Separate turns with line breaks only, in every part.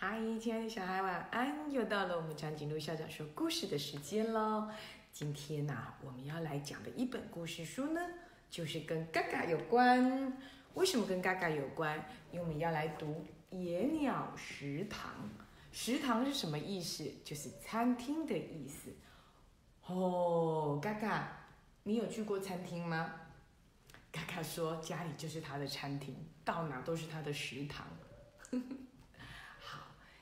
嗨，亲爱的小孩，晚安！又到了我们长颈鹿校长说故事的时间喽。今天呢、我们要来讲的一本故事书呢，就是跟嘎嘎有关。为什么跟嘎嘎有关？因为我们要来读《野鸟食堂》。食堂是什么意思？就是餐厅的意思。哦，嘎嘎，你有去过餐厅吗？嘎嘎说家里就是他的餐厅，到哪都是他的食堂。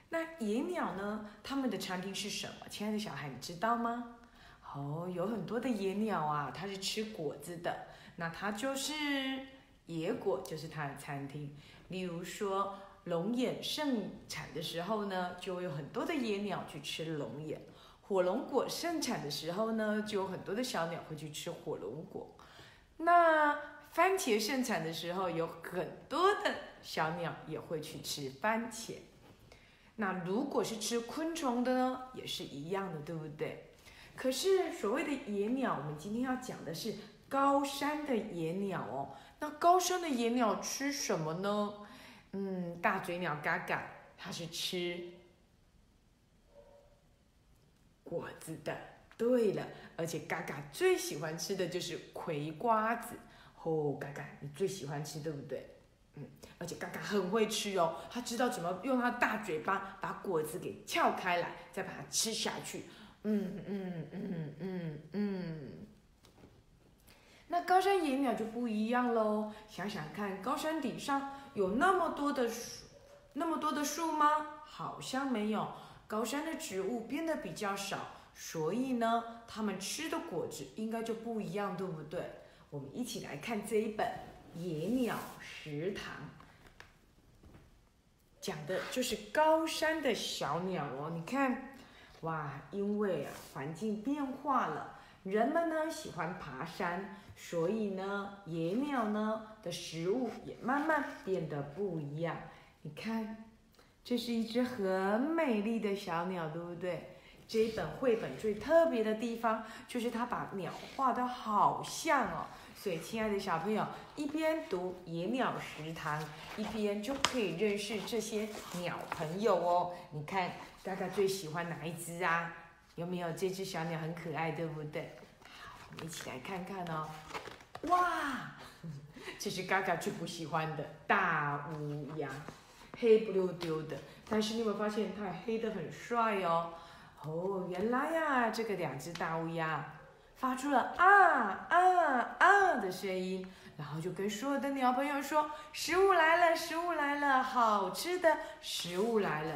那野鸟呢？它们的餐厅是什么？亲爱的小孩，你知道吗？哦，有很多的野鸟啊，它是吃果子的，那它就是野果，就是它的餐厅。例如说，龙眼盛产的时候呢，就会有很多的野鸟去吃龙眼；火龙果盛产的时候呢，就有很多的小鸟会去吃火龙果。那番茄盛产的时候，有很多的小鸟也会去吃番茄。那如果是吃昆虫的呢，也是一样的，对不对？可是所谓的野鸟，我们今天要讲的是高山的野鸟哦。那高山的野鸟吃什么呢？嗯，大嘴鸟嘎嘎，它是吃果子的。对了，而且嘎嘎最喜欢吃的就是葵瓜子。哦，嘎嘎，你最喜欢吃对不对？嗯，而且嘎嘎很会吃哦，他知道怎么用他大嘴巴把果子给撬开来，再把它吃下去。嗯嗯嗯嗯嗯。那高山野鸟就不一样喽，想想看，高山顶上有那么多的树，那么多的树吗？好像没有，高山的植物变得比较少，所以呢，它们吃的果子应该就不一样，对不对？我们一起来看这一本《野鸟食堂》，讲的就是高山的小鸟哦。你看，哇，因为啊环境变化了，人们呢喜欢爬山，所以呢野鸟呢的食物也慢慢变得不一样。你看，这是一只很美丽的小鸟，对不对？这一本绘本最特别的地方，就是它把鸟画得好像哦。所以，亲爱的小朋友，一边读《野鸟食堂》，一边就可以认识这些鸟朋友哦。你看，嘎嘎最喜欢哪一只啊？有没有这只小鸟很可爱，对不对？好，我们一起来看看哦。哇，这是嘎嘎最不喜欢的大乌鸦，黑不溜丢的。但是你有没有发现，它黑的很帅哦？哦，原来呀，这个两只大乌鸦发出了啊啊啊的声音，然后就跟所有的鸟朋友说：“食物来了，食物来了，好吃的食物来了！”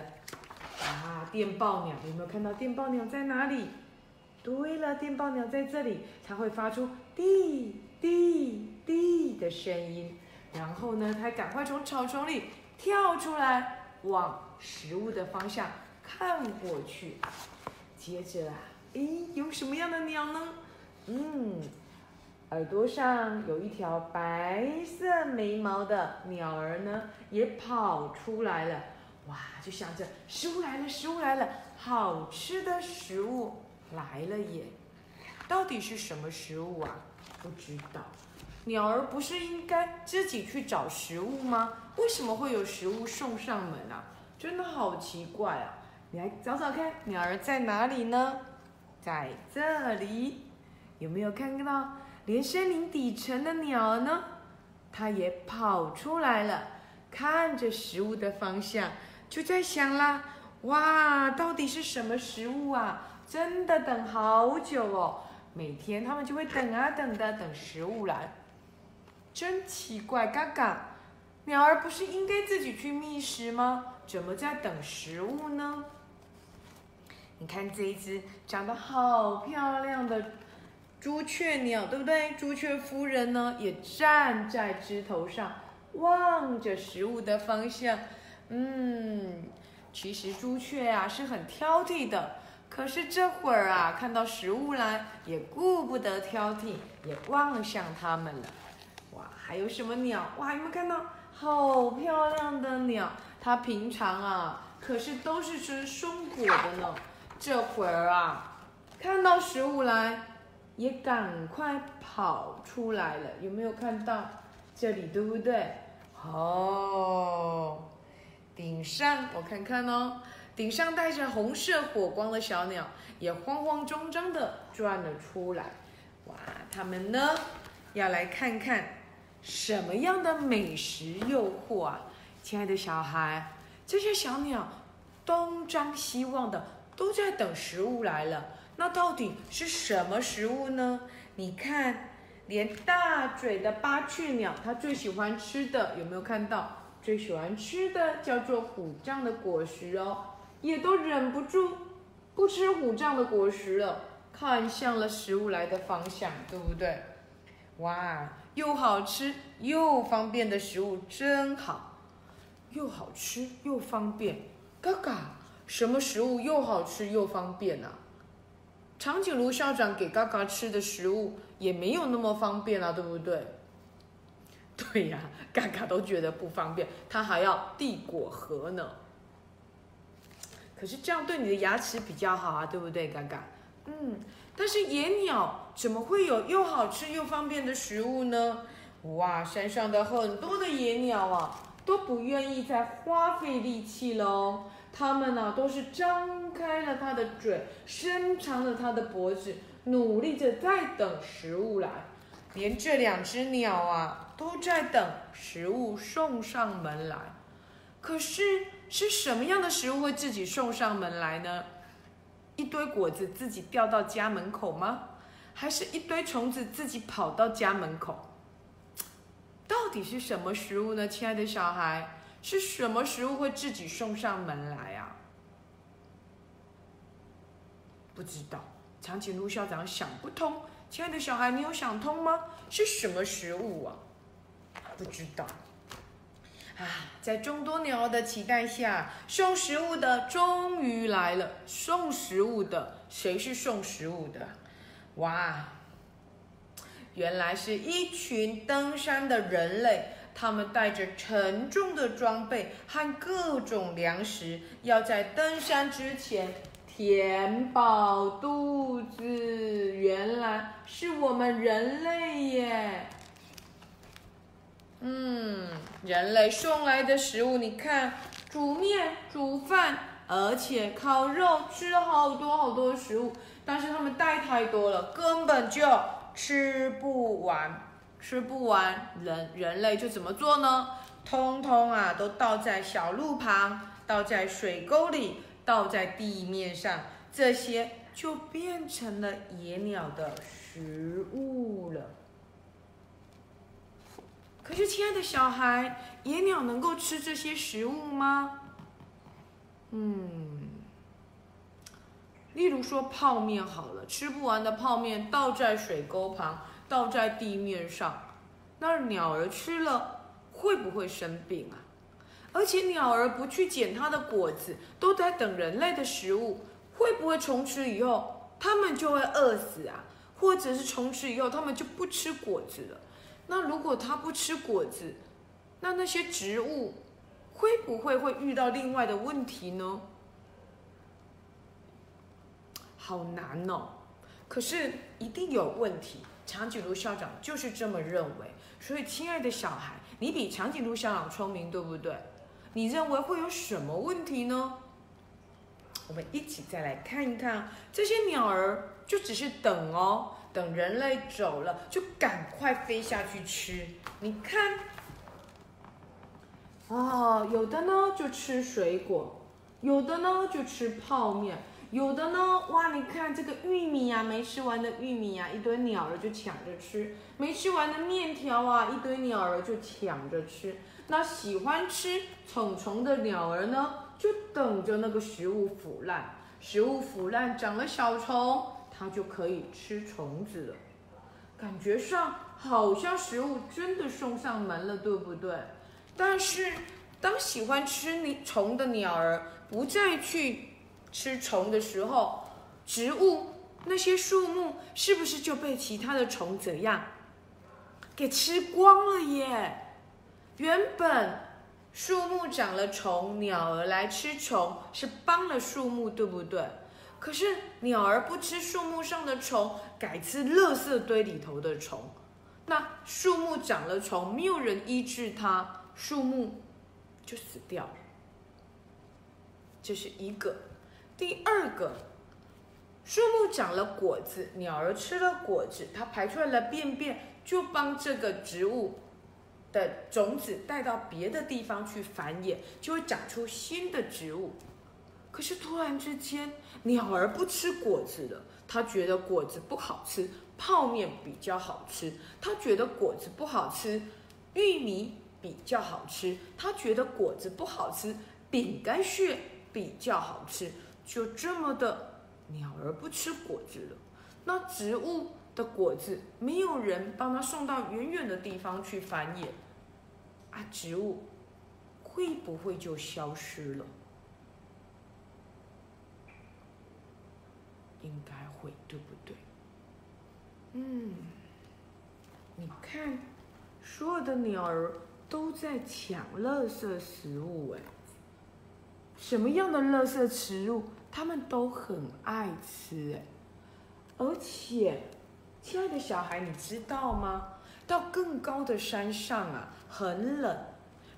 啊，电报鸟有没有看到电报鸟在哪里？对了，电报鸟在这里，它会发出滴滴滴的声音，然后呢，它赶快从草丛里跳出来，往食物的方向看过去。接着啊，诶，有什么样的鸟呢？嗯，耳朵上有一条白色眉毛的鸟儿呢，也跑出来了。哇，就想着食物来了，食物来了，好吃的食物来了耶！到底是什么食物啊？不知道。鸟儿不是应该自己去找食物吗？为什么会有食物送上门啊？真的好奇怪啊！你来找找看，鸟儿在哪里呢？在这里，有没有看到？连森林底层的鸟儿呢，它也跑出来了，看着食物的方向，就在想啦：哇，到底是什么食物啊？真的等好久哦！每天它们就会等啊等的，等食物来。真奇怪，嘎嘎，鸟儿不是应该自己去觅食吗？怎么在等食物呢？你看这一只长得好漂亮的朱雀鸟，对不对？朱雀夫人呢，也站在枝头上，望着食物的方向。嗯，其实朱雀啊是很挑剔的，可是这会儿啊，看到食物来，也顾不得挑剔，也望向它们了。哇，还有什么鸟？哇，有没有看到好漂亮的鸟？它平常啊，可是都是吃松果的呢。这会儿啊，看到食物来，也赶快跑出来了。有没有看到这里？对不对？哦，顶上我看看哦，顶上带着红色火光的小鸟也慌慌张张的转了出来。哇，他们呢要来看看什么样的美食诱惑啊？亲爱的小孩，这些小鸟东张西望的，都在等食物来了。那到底是什么食物呢？你看，连大嘴的八雀鸟，它最喜欢吃的有没有看到？最喜欢吃的叫做虎杖的果实哦，也都忍不住不吃虎杖的果实了，看向了食物来的方向，对不对？哇，又好吃又方便的食物真好，又好吃又方便。嘎嘎，什么食物又好吃又方便呢？长颈鹿校长给嘎嘎吃的食物也没有那么方便啊，对不对？对呀，嘎嘎都觉得不方便，他还要递果核呢。可是这样对你的牙齿比较好啊，对不对，嘎嘎？嗯，但是野鸟怎么会有又好吃又方便的食物呢？哇，山上的很多的野鸟啊，都不愿意再花费力气喽。它们呢，都是张开了它的嘴，伸长了它的脖子，努力着在等食物来。连这两只鸟啊，都在等食物送上门来。可是，是什么样的食物会自己送上门来呢？一堆果子自己掉到家门口吗？还是一堆虫子自己跑到家门口？到底是什么食物呢，亲爱的小孩？是什么食物会自己送上门来啊？不知道，长颈鹿校长想不通。亲爱的小孩，你有想通吗？是什么食物啊？不知道。啊，在众多鸟儿的期待下，送食物的终于来了。送食物的，谁是送食物的？哇，原来是一群登山的人类。他们带着沉重的装备和各种粮食，要在登山之前填饱肚子。原来是我们人类耶！嗯，人类送来的食物，你看，煮面、煮饭，而且烤肉，吃了好多好多食物。但是他们带太多了，根本就吃不完。吃不完，人人类就怎么做呢？通通啊，都倒在小路旁，倒在水沟里，倒在地面上，这些就变成了野鸟的食物了。可是，亲爱的小孩，野鸟能够吃这些食物吗？嗯，例如说泡面好了，吃不完的泡面倒在水沟旁。倒在地面上，那鸟儿吃了会不会生病啊？而且鸟儿不去捡它的果子，都在等人类的食物，会不会从此以后它们就会饿死啊？或者是从此以后它们就不吃果子了？那如果它不吃果子，那那些植物会不会会遇到另外的问题呢？好难哦，可是一定有问题。长颈鹿校长就是这么认为，所以亲爱的小孩，你比长颈鹿校长聪明，对不对？你认为会有什么问题呢？我们一起再来看一看，这些鸟儿就只是等哦，等人类走了，就赶快飞下去吃。你看，哦，有的呢就吃水果，有的呢就吃泡面。有的呢，哇！你看这个玉米呀，没吃完的玉米呀，一堆鸟儿就抢着吃；没吃完的面条啊，一堆鸟儿就抢着吃。那喜欢吃虫虫的鸟儿呢，就等着那个食物腐烂。食物腐烂长了小虫，它就可以吃虫子了。感觉上好像食物真的送上门了，对不对？但是当喜欢吃你虫的鸟儿不再去。吃虫的时候，植物那些树木是不是就被其他的虫怎样给吃光了耶？原本树木长了虫，鸟儿来吃虫是帮了树木，对不对？可是鸟儿不吃树木上的虫，改吃垃圾堆里头的虫，那树木长了虫，没有人医治它，树木就死掉了。这是一个。第二个，树木长了果子，鸟儿吃了果子，它排出来了便便，就帮这个植物的种子带到别的地方去繁衍，就会长出新的植物。可是突然之间，鸟儿不吃果子了，它觉得果子不好吃，泡面比较好吃；它觉得果子不好吃，玉米比较好吃；它觉得果子不好吃，饼干屑比较好吃。就这么的，鸟儿不吃果子了。那植物的果子没有人帮它送到远远的地方去繁衍，啊，植物会不会就消失了？应该会，对不对？嗯，你看，所有的鸟儿都在抢垃圾食物，哎，什么样的垃圾食物？他们都很爱吃哎，而且，亲爱的小孩，你知道吗？到更高的山上啊，很冷，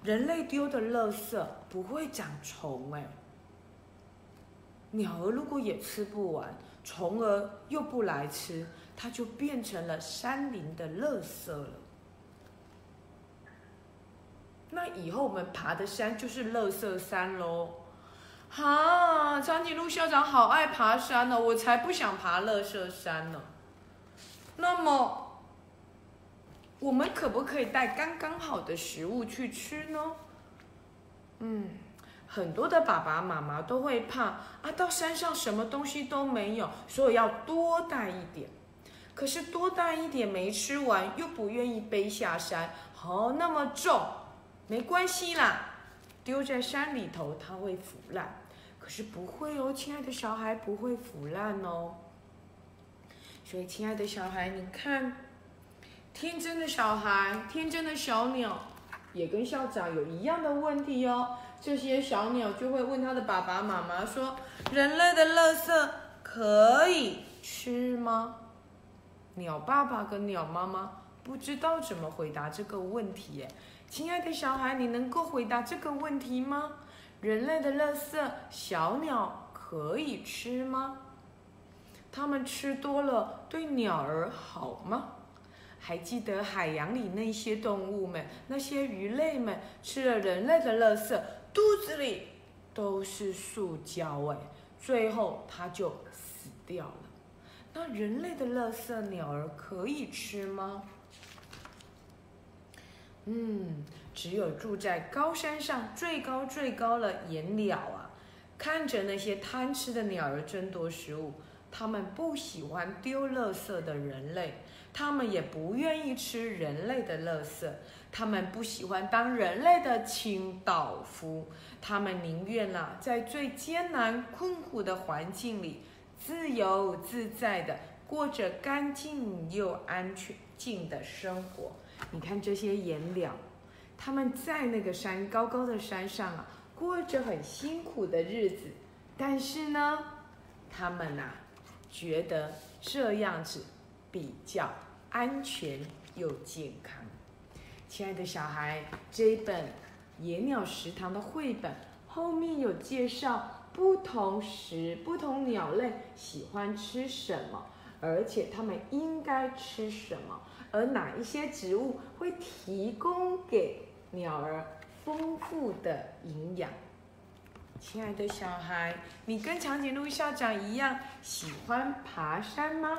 人类丢的垃圾不会长虫哎。鸟儿如果也吃不完，虫儿又不来吃，它就变成了山林的垃圾了。那以后我们爬的山就是垃圾山喽。哈，长颈鹿校长好爱爬山呢，我才不想爬乐色山呢。那么，我们可不可以带刚刚好的食物去吃呢？嗯，很多的爸爸妈妈都会怕啊，到山上什么东西都没有，所以要多带一点。可是多带一点没吃完，又不愿意背下山，哦，那么重，没关系啦，丢在山里头它会腐烂。是不会哦，亲爱的小孩不会腐烂哦。所以，亲爱的小孩，你看，天真的小孩，天真的小鸟，也跟校长有一样的问题哦。这些小鸟就会问他的爸爸妈妈说：“人类的垃圾可以吃吗？”鸟爸爸跟鸟妈妈不知道怎么回答这个问题。亲爱的小孩，你能够回答这个问题吗？人类的垃圾，小鸟可以吃吗？它们吃多了对鸟儿好吗？还记得海洋里那些动物们，那些鱼类们吃了人类的垃圾，肚子里都是塑胶哎，最后它就死掉了。那人类的垃圾，鸟儿可以吃吗？嗯。只有住在高山上最高最高的野鸟啊，看着那些贪吃的鸟儿争夺食物，他们不喜欢丢垃圾的人类，他们也不愿意吃人类的垃圾，他们不喜欢当人类的清道夫，他们宁愿啊，在最艰难困苦的环境里，自由自在的过着干净又安全静的生活。你看这些野鸟。他们在那个山高高的山上啊，过着很辛苦的日子，但是呢，他们呐，觉得这样子比较安全又健康。亲爱的小孩，这一本《野鸟食堂》的绘本后面有介绍不同食、不同鸟类喜欢吃什么，而且它们应该吃什么，而哪一些植物会提供给。鸟儿丰富的营养，亲爱的小孩，你跟长颈鹿校长一样喜欢爬山吗？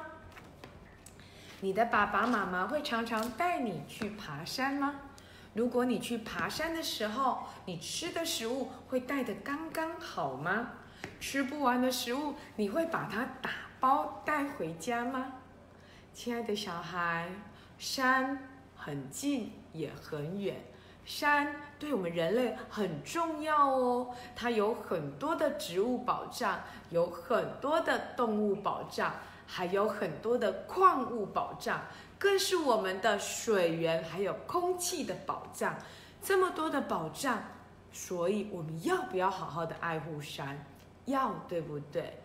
你的爸爸妈妈会常常带你去爬山吗？如果你去爬山的时候，你吃的食物会带的刚刚好吗？吃不完的食物，你会把它打包带回家吗？亲爱的小孩，山很近也很远。山对我们人类很重要哦，它有很多的植物保障，有很多的动物保障，还有很多的矿物保障，更是我们的水源还有空气的保障。这么多的保障，所以我们要不要好好的爱护山？要，对不对？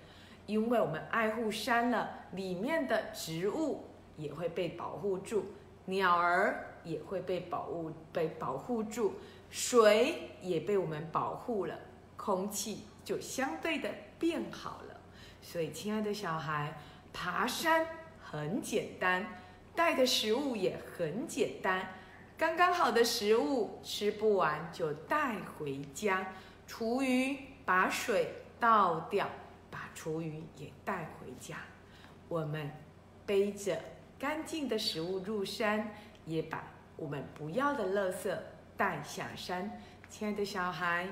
因为我们爱护山了，里面的植物也会被保护住，鸟儿。也会被保护被保护住，水也被我们保护了，空气就相对的变好了。所以，亲爱的小孩，爬山很简单，带的食物也很简单，刚刚好的食物吃不完就带回家。厨余把水倒掉，把厨余也带回家。我们背着干净的食物入山，也把我们不要的垃圾带下山。亲爱的小孩，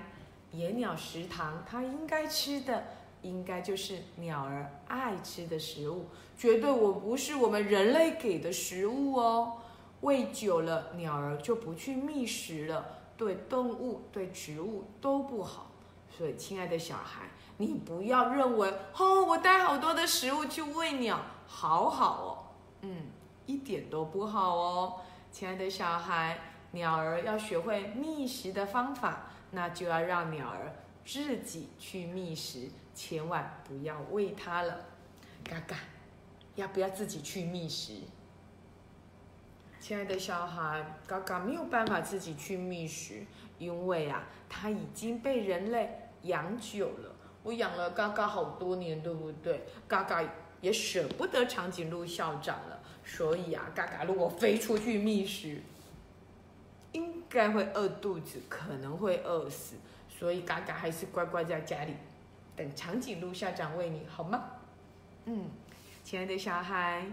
野鸟食堂它应该吃的，应该就是鸟儿爱吃的食物，绝对我不是我们人类给的食物哦。喂久了，鸟儿就不去觅食了。对动物、对植物都不好，所以亲爱的小孩，你不要认为哦，我带好多的食物去喂鸟，好好哦，嗯，一点都不好哦。亲爱的小孩，鸟儿要学会觅食的方法，那就要让鸟儿自己去觅食，千万不要喂它了。嘎嘎，要不要自己去觅食？亲爱的小孩，嘎嘎没有办法自己去觅食，因为啊，它已经被人类养久了。我养了嘎嘎好多年，对不对？嘎嘎也舍不得长颈鹿校长了，所以啊，嘎嘎如果飞出去觅食，应该会饿肚子，可能会饿死。所以嘎嘎还是乖乖在家里，等长颈鹿校长喂你好吗？嗯，亲爱的小孩。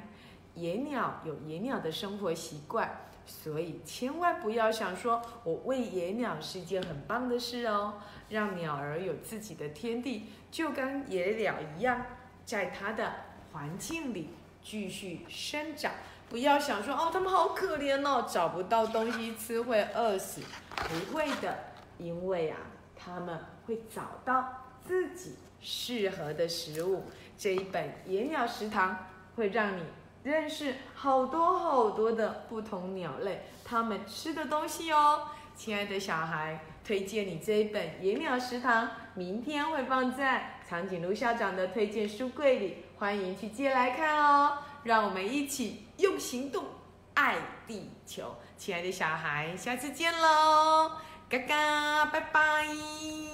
野鸟有野鸟的生活习惯，所以千万不要想说我喂野鸟是一件很棒的事哦。让鸟儿有自己的天地，就跟野鸟一样，在它的环境里继续生长。不要想说哦，它们好可怜哦，找不到东西吃会饿死。不会的，因为啊，它们会找到自己适合的食物。这一本野鸟食堂会让你。认识好多好多的不同鸟类，它们吃的东西哦。亲爱的小孩，推荐你这一本《野鸟食堂》，明天会放在长颈鹿校长的推荐书柜里，欢迎去接来看哦。让我们一起用行动爱地球。亲爱的小孩，下次见喽，嘎嘎，拜拜。